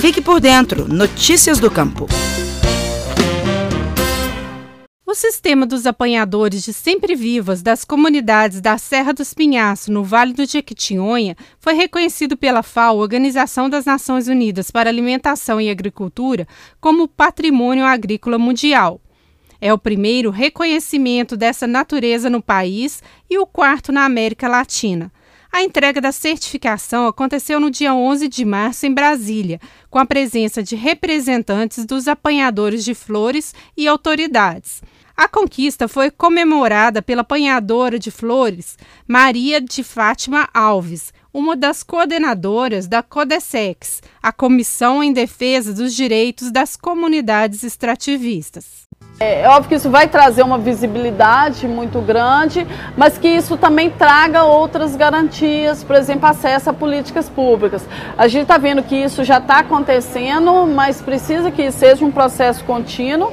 Fique por dentro. Notícias do Campo. O sistema dos apanhadores de sempre-vivas das comunidades da Serra dos Pinhaços, no Vale do Jequitinhonha, foi reconhecido pela FAO, Organização das Nações Unidas para Alimentação e Agricultura, como Patrimônio Agrícola Mundial. É o primeiro reconhecimento dessa natureza no país e o quarto na América Latina. A entrega da certificação aconteceu no dia 11 de março em Brasília, com a presença de representantes dos apanhadores de flores e autoridades. A conquista foi comemorada pela apanhadora de flores Maria de Fátima Alves, uma das coordenadoras da CODESEX, a Comissão em Defesa dos Direitos das Comunidades Extrativistas. É, é óbvio que isso vai trazer uma visibilidade muito grande, mas que isso também traga outras garantias, por exemplo, acesso a políticas públicas. A gente está vendo que isso já está acontecendo, mas precisa que seja um processo contínuo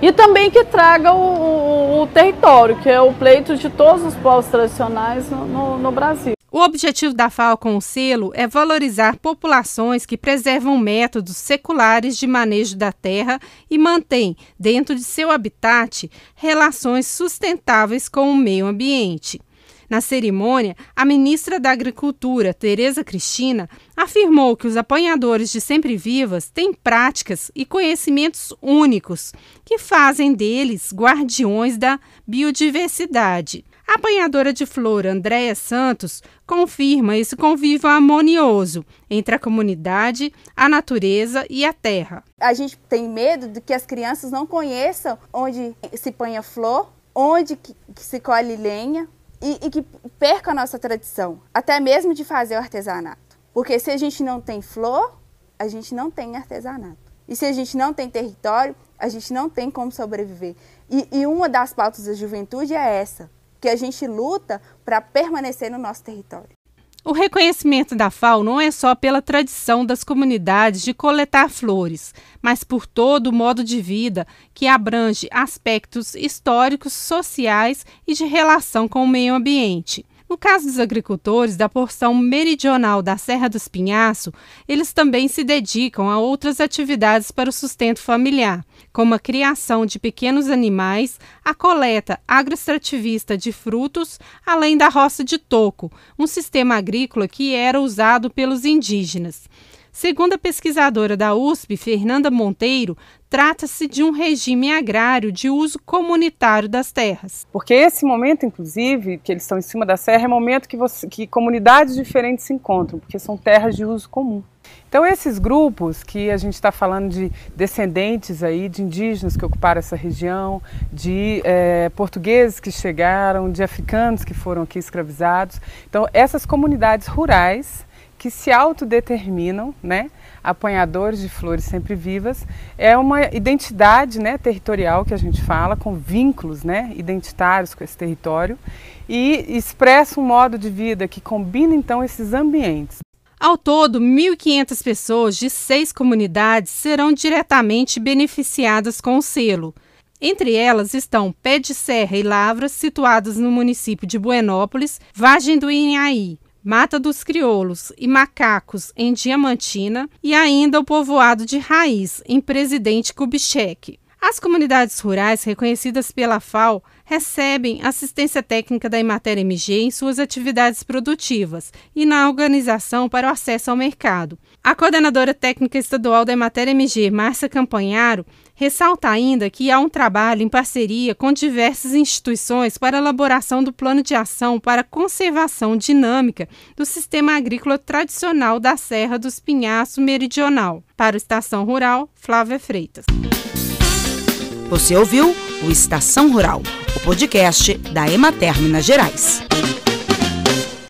e também que traga o, o, o território, que é o pleito de todos os povos tradicionais no, no, no Brasil. O objetivo da FAO com o selo é valorizar populações que preservam métodos seculares de manejo da terra e mantêm, dentro de seu habitat, relações sustentáveis com o meio ambiente. Na cerimônia, a ministra da Agricultura, Tereza Cristina, afirmou que os apanhadores de sempre-vivas têm práticas e conhecimentos únicos que fazem deles guardiões da biodiversidade. A apanhadora de flor Andréia Santos confirma esse convívio harmonioso entre a comunidade, a natureza e a terra. A gente tem medo de que as crianças não conheçam onde se põe a flor, onde que se colhe lenha e, e que perca a nossa tradição, até mesmo de fazer o artesanato. Porque se a gente não tem flor, a gente não tem artesanato. E se a gente não tem território, a gente não tem como sobreviver. E, e uma das pautas da juventude é essa: que a gente luta para permanecer no nosso território. O reconhecimento da FAO não é só pela tradição das comunidades de coletar flores, mas por todo o modo de vida que abrange aspectos históricos, sociais e de relação com o meio ambiente. No caso dos agricultores da porção meridional da Serra dos Pinhaço, eles também se dedicam a outras atividades para o sustento familiar, como a criação de pequenos animais, a coleta agroextrativista de frutos, além da roça de toco, um sistema agrícola que era usado pelos indígenas. Segundo a pesquisadora da USP, Fernanda Monteiro, trata-se de um regime agrário de uso comunitário das terras. Porque esse momento, inclusive, que eles estão em cima da serra, é momento que, você, que comunidades diferentes se encontram, porque são terras de uso comum. Então esses grupos que a gente está falando de descendentes aí de indígenas que ocuparam essa região, de é, portugueses que chegaram, de africanos que foram aqui escravizados, então essas comunidades rurais que se autodeterminam, né, apanhadores de flores sempre vivas, é uma identidade, né, territorial que a gente fala, com vínculos, né, identitários com esse território e expressa um modo de vida que combina então esses ambientes. Ao todo, 1.500 pessoas de seis comunidades serão diretamente beneficiadas com o selo. Entre elas estão Pé de Serra e Lavras, situadas no município de Buenópolis, Vargem do Inhaí, Mata dos Crioulos e Macacos, em Diamantina, e ainda o povoado de Raiz, em Presidente Kubitschek. As comunidades rurais reconhecidas pela FAO recebem assistência técnica da Emater MG em suas atividades produtivas e na organização para o acesso ao mercado. A coordenadora técnica estadual da Emater MG, Márcia Campanharo, ressalta ainda que há um trabalho em parceria com diversas instituições para a elaboração do plano de ação para a conservação dinâmica do sistema agrícola tradicional da Serra dos Pinhaços Meridional. Para o Estação Rural, Flávia Freitas. Você ouviu o Estação Rural, o podcast da Emater Minas Gerais.